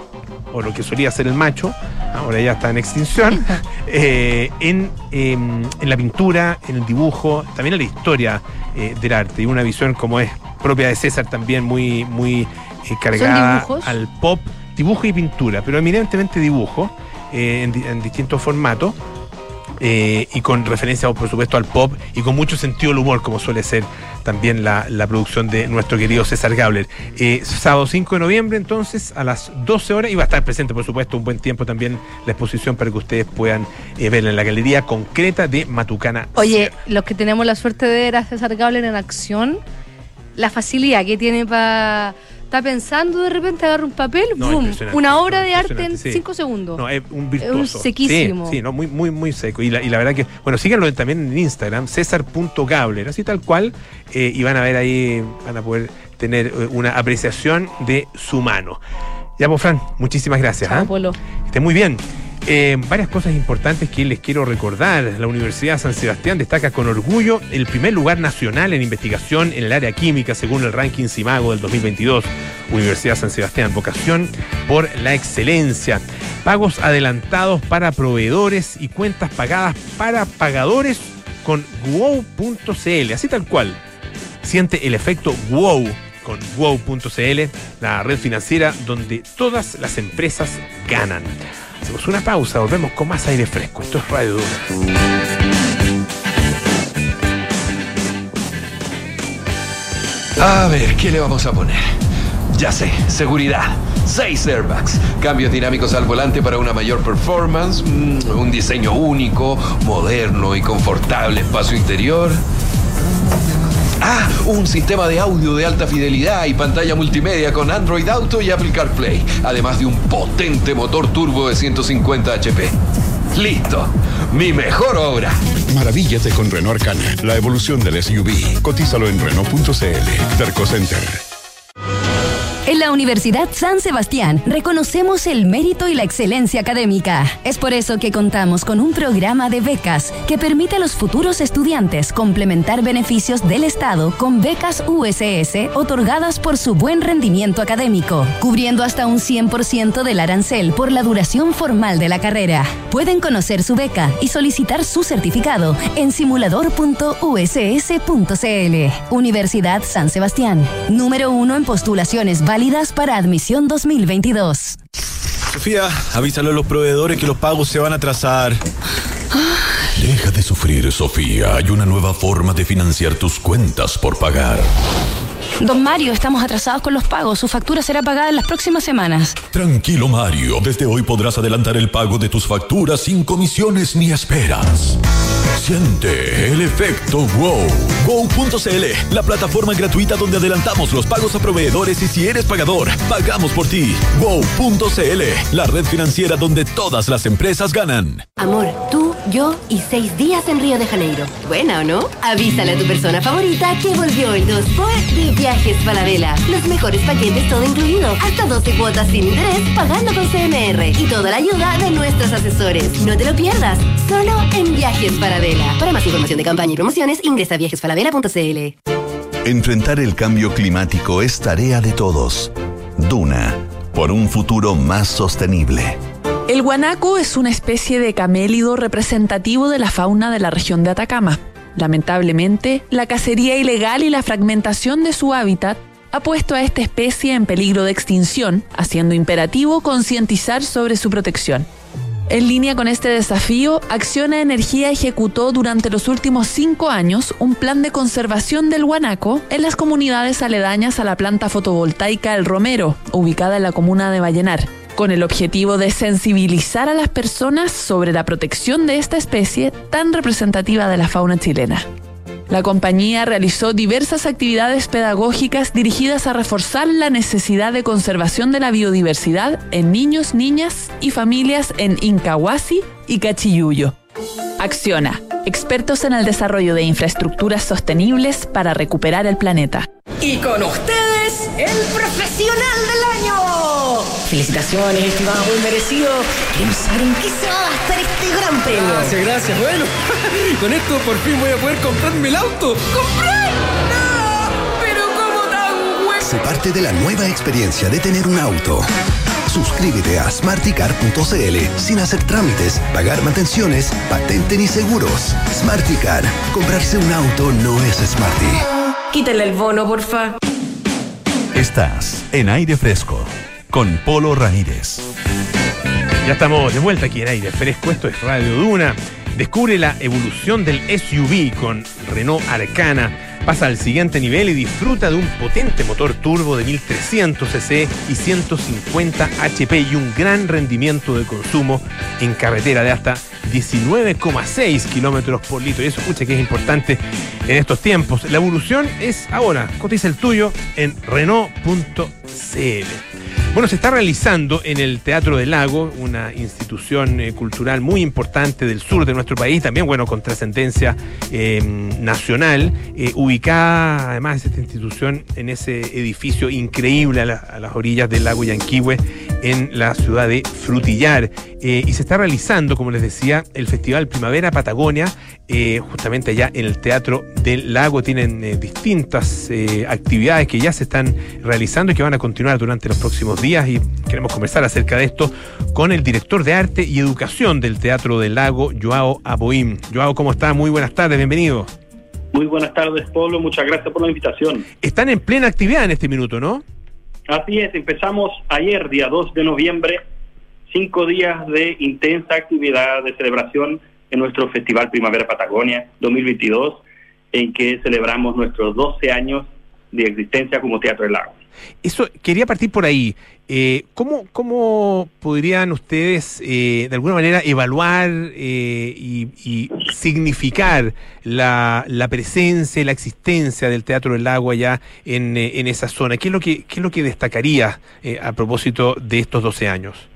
o lo que solía ser el macho, ahora ya está en extinción, *laughs* eh, en, eh, en la pintura, en el dibujo, también en la historia eh, del arte, y una visión como es propia de César también muy, muy eh, cargada al pop, dibujo y pintura, pero eminentemente dibujo, en, di- en distintos formatos. Eh, y con referencia, por supuesto, al pop y con mucho sentido del humor, como suele ser también la, la producción de nuestro querido César Gabler. Eh, sábado 5 de noviembre, entonces, a las 12 horas, y va a estar presente, por supuesto, un buen tiempo también la exposición para que ustedes puedan eh, verla en la galería concreta de Matucana. Oye, los que tenemos la suerte de ver a César Gabler en acción, la facilidad que tiene para. Está pensando de repente agarra un papel, No, ¡boom! Una obra de arte en sí. 5 segundos. No, es un virtuoso. Es un sequísimo. Sí, sí, no, muy, muy, muy seco. Y la, y la verdad que, bueno, síganlo también en Instagram, césar.gabler, así tal cual, eh, y van a ver ahí, van a poder tener eh, una apreciación de su mano. Ya, pues, Fran, muchísimas gracias. Chao. Polo. Que esté muy bien. Eh, varias cosas importantes que les quiero recordar. La Universidad San Sebastián destaca con orgullo el primer lugar nacional en investigación en el área química según el ranking CIMAGO del 2022. Universidad San Sebastián, vocación por la excelencia. Pagos adelantados para proveedores y cuentas pagadas para pagadores con wow.cl, así tal cual. Siente el efecto wow con wow.cl, la red financiera donde todas las empresas ganan. Una pausa, volvemos con más aire fresco. Esto es Radio Duna. A ver, ¿qué le vamos a poner? Ya sé, seguridad. Seis airbags, cambios dinámicos al volante para una mayor performance, mm, un diseño único, moderno y confortable espacio interior. Ah, un sistema de audio de alta fidelidad y pantalla multimedia con Android Auto y Apple CarPlay, además de un potente motor turbo de 150 HP. Listo, mi mejor obra. Maravíllate con Renault Arcana, la evolución del SUV. Cotízalo en Renault.cl. Terco Center. En la Universidad San Sebastián reconocemos el mérito y la excelencia académica. Es por eso que contamos con un programa de becas que permite a los futuros estudiantes complementar beneficios del Estado con becas USS otorgadas por su buen rendimiento académico, cubriendo hasta un 100% del arancel por la duración formal de la carrera. Pueden conocer su beca y solicitar su certificado en simulador.uss.cl. Universidad San Sebastián, número uno en postulaciones válidas para admisión 2022. Sofía, avísale a los proveedores que los pagos se van a atrasar. Deja de sufrir, Sofía. Hay una nueva forma de financiar tus cuentas por pagar. Don Mario, estamos atrasados con los pagos. Su factura será pagada en las próximas semanas. Tranquilo, Mario. Desde hoy podrás adelantar el pago de tus facturas sin comisiones ni esperas. Siente el efecto wow. Go.cl, la plataforma gratuita donde adelantamos los pagos a proveedores y si eres pagador, pagamos por ti. Go.cl, la red financiera donde todas las empresas ganan. Amor, tú, yo y seis días en Río de Janeiro. ¿Buena o no? Avísale a tu persona favorita que volvió el 2 por de Viajes Falabella. Los mejores paquetes todo incluido. Hasta 12 cuotas sin interés pagando con CMR. Y toda la ayuda de nuestros asesores. No te lo pierdas. Solo en Viajes Falabella. Para más información de campaña y promociones, ingresa a viajesfalabella.cl. Enfrentar el cambio climático es tarea de todos. Duna, por un futuro más sostenible. El guanaco es una especie de camélido representativo de la fauna de la región de Atacama. Lamentablemente, la cacería ilegal y la fragmentación de su hábitat ha puesto a esta especie en peligro de extinción, haciendo imperativo concientizar sobre su protección. En línea con este desafío, Acciona Energía ejecutó durante los últimos cinco años un plan de conservación del guanaco en las comunidades aledañas a la planta fotovoltaica El Romero, ubicada en la comuna de Vallenar, con el objetivo de sensibilizar a las personas sobre la protección de esta especie tan representativa de la fauna chilena. La compañía realizó diversas actividades pedagógicas dirigidas a reforzar la necesidad de conservación de la biodiversidad en niños, niñas y familias en Incahuasi y Cachiyuyo. Acciona, expertos en el desarrollo de infraestructuras sostenibles para recuperar el planeta. Y con ustedes, el profesional del año. Felicitaciones, estimado, muy merecido. Queremos saber en qué se va a gastar este gran premio. Gracias, gracias. Bueno, *laughs* con esto por fin voy a poder comprarme el auto. ¡Comprar! ¡No! ¡Pero cómo tan bueno! Sé parte de la nueva experiencia de tener un auto. Suscríbete a smarticar.cl sin hacer trámites, pagar mantenciones, patente ni seguros. Smarticar. Comprarse un auto no es smarty. Quítale el bono, porfa. Estás en aire fresco con Polo Ramírez. Ya estamos de vuelta aquí en aire fresco. Esto es Radio Duna. Descubre la evolución del SUV con Renault Arcana. Pasa al siguiente nivel y disfruta de un potente motor turbo de 1300 cc y 150 HP y un gran rendimiento de consumo en carretera de hasta 19,6 kilómetros por litro. Y eso, escucha que es importante en estos tiempos. La evolución es ahora. Cotiza el tuyo en Renault.cl. Bueno, se está realizando en el Teatro del Lago, una institución eh, cultural muy importante del sur de nuestro país, también, bueno, con trascendencia eh, nacional, eh, ubicada además esta institución en ese edificio increíble a, a las orillas del lago Yanquihue, en la ciudad de Frutillar. Eh, y se está realizando, como les decía, el Festival Primavera Patagonia, eh, justamente allá en el Teatro del Lago. Tienen eh, distintas actividades que ya se están realizando y que van a continuar durante los próximos días. Y queremos conversar acerca de esto con el director de Arte y Educación del Teatro del Lago, Joao Aboim. Joao, ¿cómo está? Muy buenas tardes, bienvenido. Muy buenas tardes, Pablo. Muchas gracias por la invitación. Están en plena actividad en este minuto, ¿no? Así es, empezamos ayer, día 2 de noviembre, cinco días de intensa actividad de celebración en nuestro Festival Primavera Patagonia 2022, en que celebramos nuestros 12 años de existencia como Teatro del Lago. Eso, quería partir por ahí. Eh, ¿cómo, ¿Cómo podrían ustedes, eh, de alguna manera, evaluar eh, y, significar la, la presencia y la existencia del Teatro del Lago allá en, eh, en esa zona? ¿Qué es lo que, qué es lo que destacaría eh, a propósito de estos 12 años?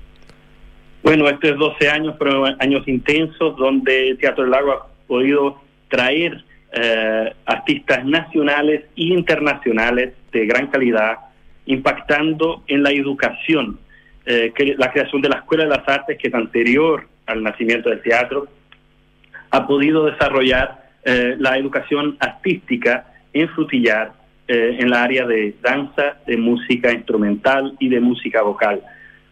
Bueno, estos 12 años fueron años intensos donde Teatro del Lago ha podido traer eh, artistas nacionales e internacionales de gran calidad, impactando en la educación, eh, la creación de la Escuela de las Artes, que es anterior al nacimiento del teatro, ha podido desarrollar eh, la educación artística en Frutillar, eh, en la área de danza, de música instrumental y de música vocal,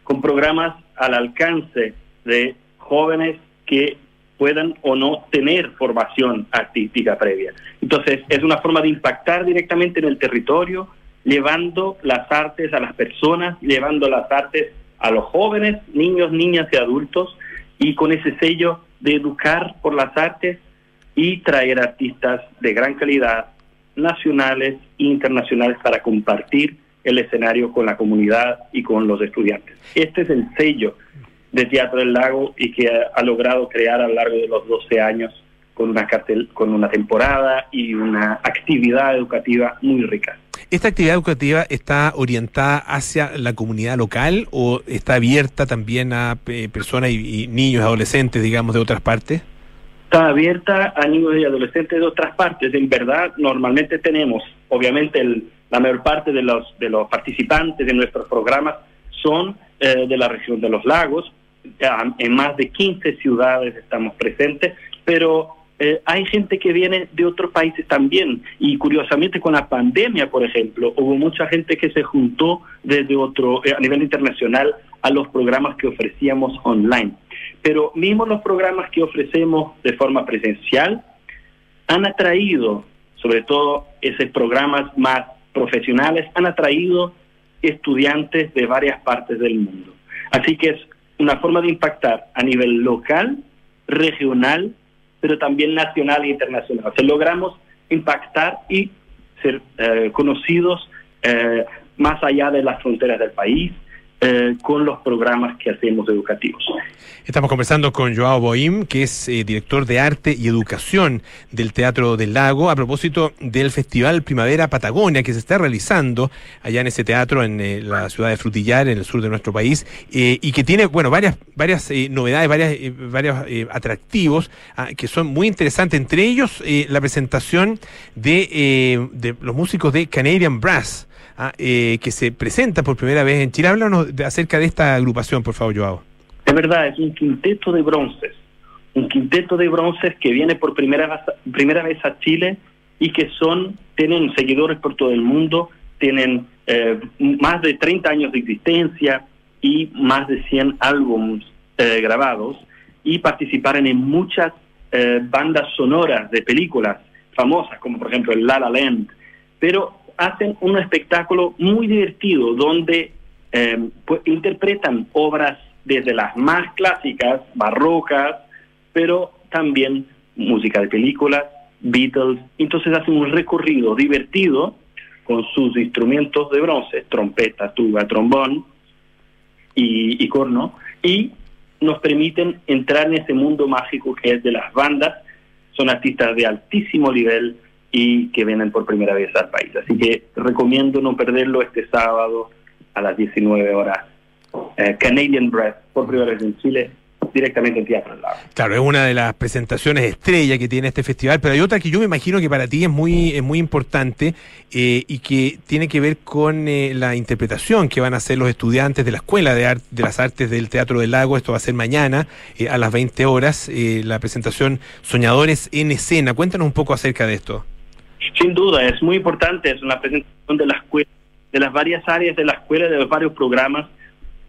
con programas al alcance de jóvenes que puedan o no tener formación artística previa. Entonces, es una forma de impactar directamente en el territorio, llevando las artes a las personas, llevando las artes a los jóvenes, niños, niñas y adultos, y con ese sello de educar por las artes y traer artistas de gran calidad, nacionales e internacionales, para compartir el escenario con la comunidad y con los estudiantes. Este es el sello de Teatro del Lago y que ha, logrado crear a lo largo de los 12 años con una, cartel, con una temporada y una actividad educativa muy rica. ¿Esta actividad educativa está orientada hacia la comunidad local o está abierta también a eh, personas y, y niños, adolescentes, digamos, de otras partes? Está abierta a niños y adolescentes de otras partes. En verdad, normalmente tenemos, obviamente, el, la mayor parte de los, de los participantes de nuestros programas son eh, de la región de los lagos. En más de 15 ciudades estamos presentes, pero eh, hay gente que viene de otros países también. Y curiosamente, con la pandemia, por ejemplo, hubo mucha gente que se juntó desde otro, eh, a nivel internacional, a los programas que ofrecíamos online. Pero mismo los programas que ofrecemos de forma presencial han atraído, sobre todo esos programas más profesionales, han atraído estudiantes de varias partes del mundo. Así que es una forma de impactar a nivel local, regional, pero también nacional e internacional. O sea, logramos impactar y ser eh, conocidos eh, más allá de las fronteras del país eh, con los programas que hacemos educativos. Estamos conversando con Joao Boim, que es eh, director de arte y educación del Teatro del Lago, a propósito del Festival Primavera Patagonia que se está realizando allá en ese teatro en eh, la ciudad de Frutillar, en el sur de nuestro país, y que tiene, bueno, varias, varias novedades, varias, varios atractivos ah, que son muy interesantes, entre ellos la presentación de, de los músicos de Canadian Brass. Ah, eh, que se presenta por primera vez en Chile. Háblanos de- acerca de esta agrupación, por favor, Joao. Es verdad, es un quinteto de bronces. Un quinteto de bronces que viene por primera primera vez a Chile y que son, tienen seguidores por todo el mundo, tienen eh, más de 30 años de existencia y más de 100 álbumes eh, grabados y participaron en muchas eh, bandas sonoras de películas famosas, como por ejemplo el La La Land, pero hacen un espectáculo muy divertido donde eh, pues, interpretan obras desde las más clásicas, barrocas, pero también música de películas, Beatles. Entonces hacen un recorrido divertido con sus instrumentos de bronce, trompeta, tuba, trombón y, y corno, y nos permiten entrar en ese mundo mágico que es de las bandas. Son artistas de altísimo nivel y que vienen por primera vez al país. Así que recomiendo no perderlo este sábado a las 19 horas. Eh, Canadian Breath, por primera vez en Chile, directamente en Teatro del Lago. Claro, es una de las presentaciones estrella que tiene este festival, pero hay otra que yo me imagino que para ti es muy, es muy importante eh, y que tiene que ver con eh, la interpretación que van a hacer los estudiantes de la Escuela de, Art- de las Artes del Teatro del Lago. Esto va a ser mañana eh, a las 20 horas, eh, la presentación Soñadores en Escena. Cuéntanos un poco acerca de esto. Sin duda, es muy importante, es una presentación de la escuela, de las varias áreas de la escuela, de los varios programas.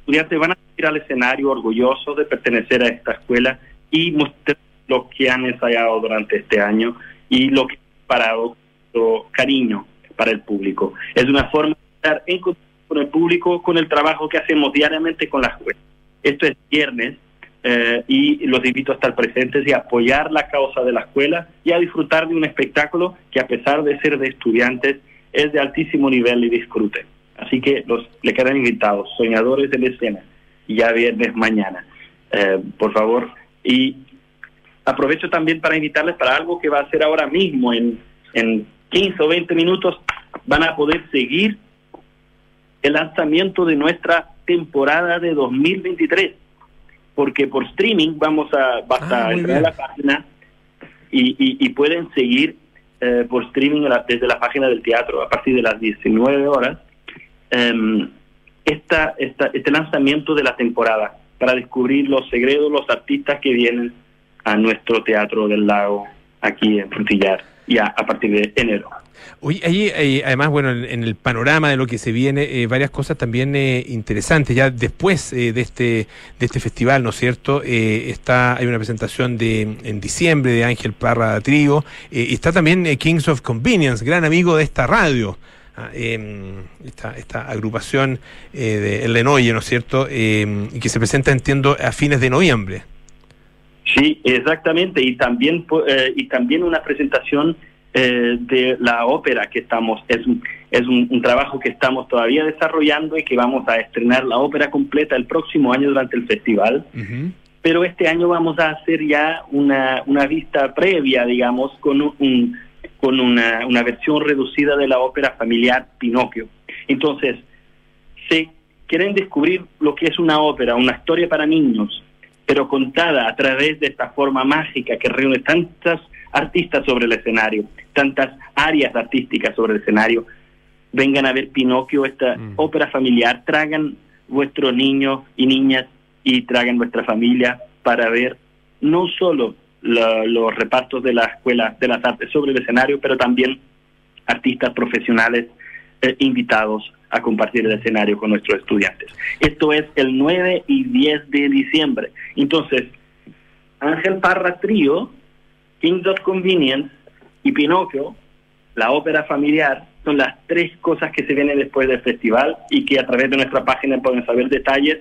Estudiantes van a ir al escenario orgullosos de pertenecer a esta escuela y mostrar lo que han ensayado durante este año y lo que han parado su cariño para el público. Es una forma de estar en contacto con el público, con el trabajo que hacemos diariamente con la escuela. Esto es viernes eh, y los invito a estar presentes y a apoyar la causa de la escuela y a disfrutar de un espectáculo que a pesar de ser de estudiantes es de altísimo nivel y disfrute. Así que los le quedan invitados, soñadores de la escena, ya viernes mañana, Eh, por favor. Y aprovecho también para invitarles para algo que va a ser ahora mismo, en, en 15 o 20 minutos, van a poder seguir el lanzamiento de nuestra temporada de 2023 porque por streaming vamos a basta Ah, entrar a la página y, y- y pueden seguir eh, por streaming la- desde la página del teatro a partir de las 19 horas em, esta, esta, este lanzamiento de la temporada para descubrir los segredos, los artistas que vienen a nuestro teatro del lago aquí en Frutillar ya a partir de enero. Oye, ahí, eh, además, bueno, en, el panorama de lo que se viene, eh, varias cosas también eh, interesantes. Ya después eh, de este de este festival, ¿no es cierto? Eh, está hay una presentación de en diciembre de Ángel Parra eh, y está también Kings of Convenience, gran amigo de esta radio. ah, em, esta, esta agrupación de Lenoye, ¿no es cierto? Em, y que se presenta, entiendo, a fines de noviembre. Sí, exactamente, y también y también una presentación eh, de la ópera que estamos es un, es un, un trabajo que estamos todavía desarrollando y que vamos a estrenar la ópera completa el próximo año durante el festival. Pero este año vamos a hacer ya una, una vista previa, digamos, con un, con una, una versión reducida de la ópera familiar Pinocchio. Entonces, si quieren descubrir lo que es una ópera, una historia para niños, pero contada a través de esta forma mágica que reúne tantas artistas sobre el escenario, tantas áreas artísticas sobre el escenario, vengan a ver Pinocchio, esta ópera familiar, tragan vuestros niños y niñas y tragan vuestra familia para ver no solo la- los repartos de la Escuela de las Artes sobre el escenario, pero también artistas profesionales eh, invitados a compartir el escenario con nuestros estudiantes. Esto es el 9 y 10 de diciembre. Entonces, Ángel Parra Trío, Kings Convenience y Pinocchio, la ópera familiar, son las tres cosas que se vienen después del festival y que a través de nuestra página pueden saber detalles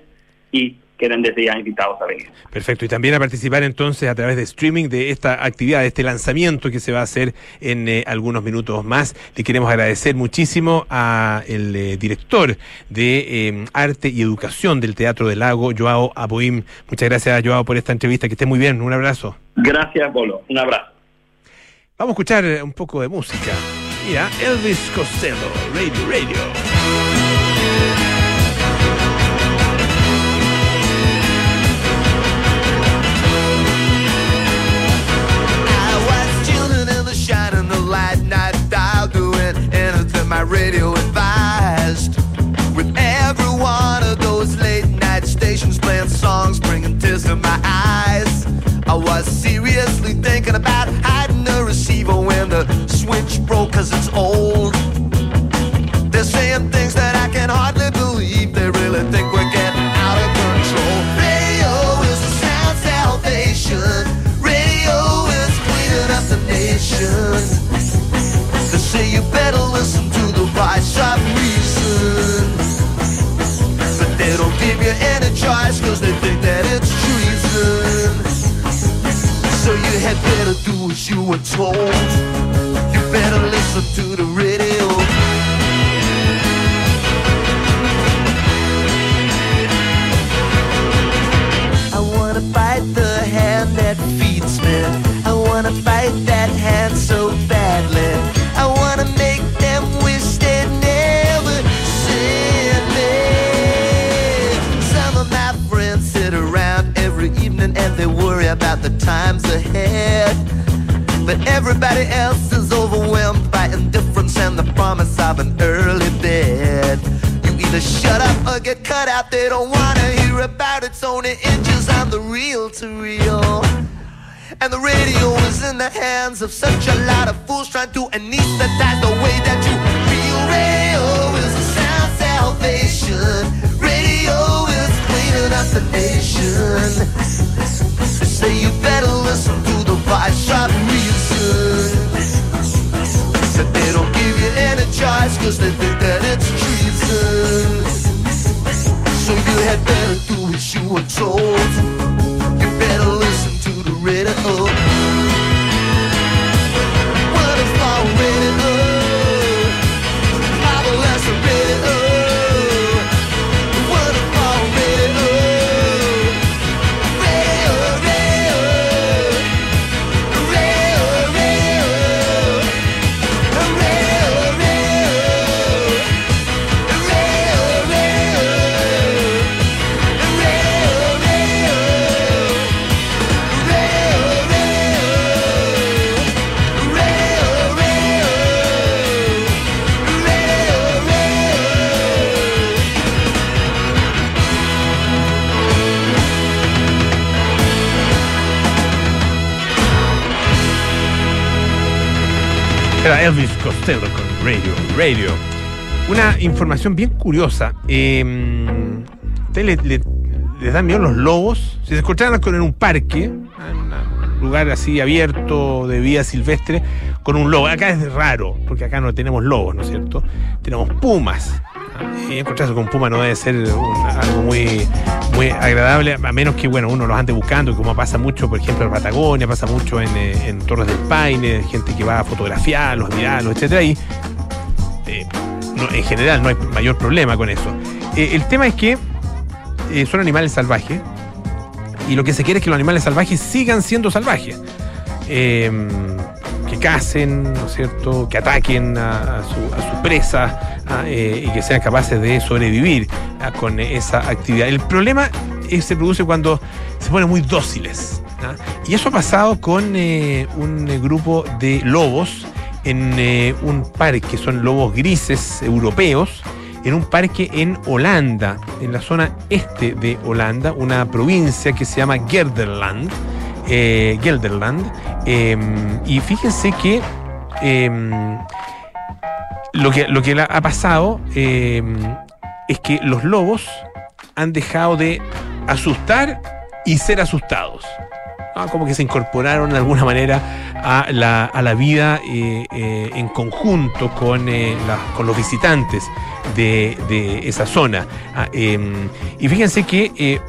y quedan desde ya invitados a venir. Perfecto, y también a participar entonces a través de streaming de esta actividad, de este lanzamiento que se va a hacer en eh, algunos minutos más. Le queremos agradecer muchísimo a el eh, director de eh, Arte y Educación del Teatro del Lago, Joao Aboim. Muchas gracias, Joao, por esta entrevista. Que esté muy bien. Un abrazo. Gracias, Bolo. Un abrazo. Vamos a escuchar un poco de música. Mira, Elvis Costello, Radio Radio. my radio advised. With every one of those late night stations playing songs, bringing tears to my eyes. I was seriously thinking about hiding the receiver when the switch broke, cause it's old. Do as you were told. You better listen to the radio. I wanna fight the hand that feeds me. I wanna fight that hand so badly. I wanna make them wish they never seen me. Some of my friends sit around every evening and they worry about the times ahead. But everybody else is overwhelmed by indifference and the promise of an early bed. You either shut up or get cut out. They don't wanna hear about it. It's only inches on the reel to reel. And the radio is in the hands of such a lot of fools trying to anesthetize the way that you feel. Radio is a sound salvation. Radio the nation. They say you better listen to the voice of reason. But they don't give you choice cause they think that it's treason. So you had better do as you were told. You better listen to the radio. Era Elvis Costello con Radio, Radio. Una información bien curiosa. Eh, ¿Usted le, le- les dan miedo los lobos? Si se encontraran con en un parque, en un lugar así abierto de vida silvestre, con un lobo. Acá es raro, porque acá no tenemos lobos, ¿no es cierto? Tenemos pumas. Encontrarse con puma no debe ser algo muy, muy agradable, a menos que bueno, uno los ande buscando, como pasa mucho, por ejemplo, en Patagonia, pasa mucho en, eh, en Torres del Paine, gente que va a fotografiarlos, mirarlos, etcétera, y eh, en general no hay mayor problema con eso. Eh, el tema es que son animales salvajes y lo que se quiere es que los animales salvajes sigan siendo salvajes. Que cacen, ¿no es cierto? Que ataquen a, a su, a su presa ah, eh, y que sean capaces de sobrevivir ah, con esa actividad. El problema eh, se produce cuando se ponen muy dóciles. ¿ah? Y eso ha pasado con eh, un eh, grupo de lobos en eh, un parque, son lobos grises europeos, en un parque en Holanda, en la zona este de Holanda, una provincia que se llama Gelderland. Eh, Gelderland. eh, y fíjense que eh, lo que, lo que ha pasado eh, es que los lobos han dejado de asustar y ser asustados. Ah, Como que se incorporaron de alguna manera a la, a la vida eh, eh, en conjunto con, los visitantes de, esa zona. Ah, em, y fíjense que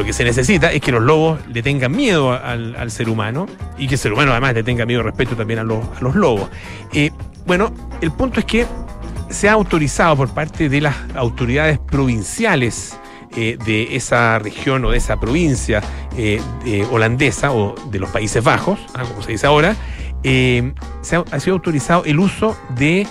lo que se necesita es que los lobos le tengan miedo al, ser humano y que el ser humano además le tenga miedo y respeto también a los, lobos. Eh, bueno, el punto es que se ha autorizado por parte de las autoridades provinciales eh, de esa región o de esa provincia eh, de holandesa o de los Países Bajos, ah, como se dice ahora, eh, se ha, sido autorizado el uso de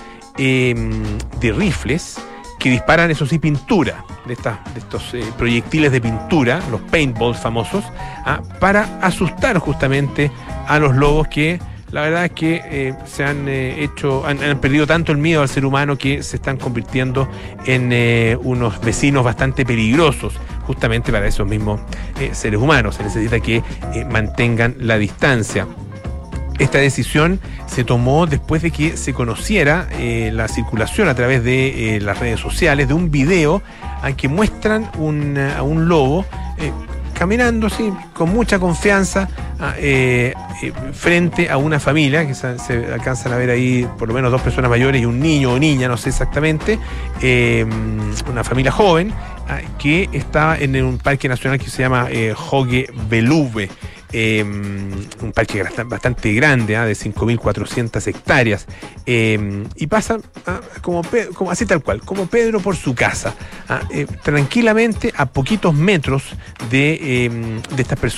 rifles que disparan, eso sí, pintura, de, estas, de estos eh, proyectiles de pintura, los paintballs famosos, ah, para asustar justamente a los lobos que la verdad es que eh, se han eh, hecho, han, perdido tanto el miedo al ser humano que se están convirtiendo en unos vecinos bastante peligrosos, justamente para esos mismos seres humanos. Se necesita que mantengan la distancia. Esta decisión se tomó después de que se conociera eh, la circulación a través de eh, las redes sociales de un video a que muestran a un lobo eh, caminando así, con mucha confianza frente a una familia, que se, se alcanzan a ver ahí por lo menos dos personas mayores y un niño o niña, no sé exactamente, eh, una familia joven que está en un parque nacional que se llama Hoge Beluve. Eh, un parque bastante grande, ah, de 5.400 hectáreas, eh, y pasa ah, como, como así tal cual, como Pedro por su casa, ah, eh, tranquilamente a poquitos metros de, eh, de estas personas